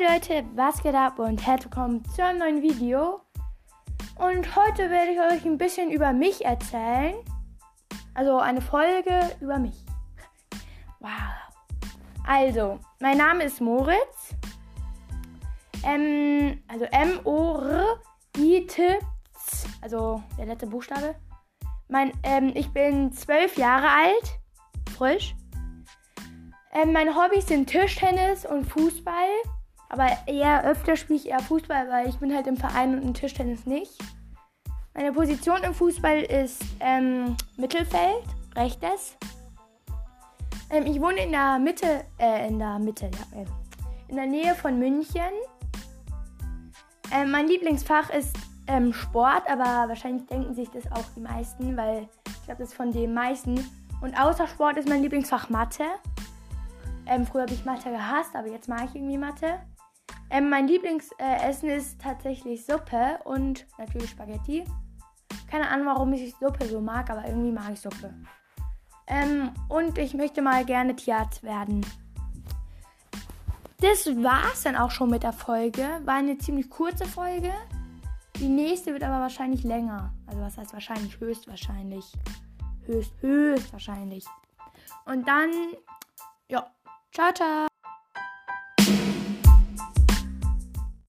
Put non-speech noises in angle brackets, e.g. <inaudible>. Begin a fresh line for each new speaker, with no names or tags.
Leute, was geht ab und herzlich willkommen zu einem neuen Video. Und heute werde ich euch ein bisschen über mich erzählen. Also eine Folge über mich. <laughs> Wow. Also, mein Name ist Moritz. Ähm, also M-O-R-I-T, also der letzte Buchstabe. Mein, ähm, ich bin zwölf Jahre alt, frisch. Ähm, meine Hobbys sind Tischtennis und Fußball. Aber eher öfter spiele ich eher Fußball, weil ich bin halt im Verein und im Tischtennis nicht. Meine Position im Fußball ist ähm, Mittelfeld, rechtes. Ähm, ich wohne in der Mitte, äh, in der Mitte, ja, in der Nähe von München. Ähm, mein Lieblingsfach ist ähm, Sport, aber wahrscheinlich denken sich das auch die meisten, weil ich glaube, das ist von den meisten. Und außer Sport ist mein Lieblingsfach Mathe. Ähm, früher habe ich Mathe gehasst, aber jetzt mag ich irgendwie Mathe. Ähm, mein Lieblingsessen äh, ist tatsächlich Suppe und natürlich Spaghetti. Keine Ahnung, warum ich Suppe so mag, aber irgendwie mag ich Suppe. Ähm, und ich möchte mal gerne Tierarzt werden. Das war's dann auch schon mit der Folge. War eine ziemlich kurze Folge. Die nächste wird aber wahrscheinlich länger. Also was heißt wahrscheinlich? Höchstwahrscheinlich. Höchst, höchstwahrscheinlich. Und dann, ja, ciao, ciao.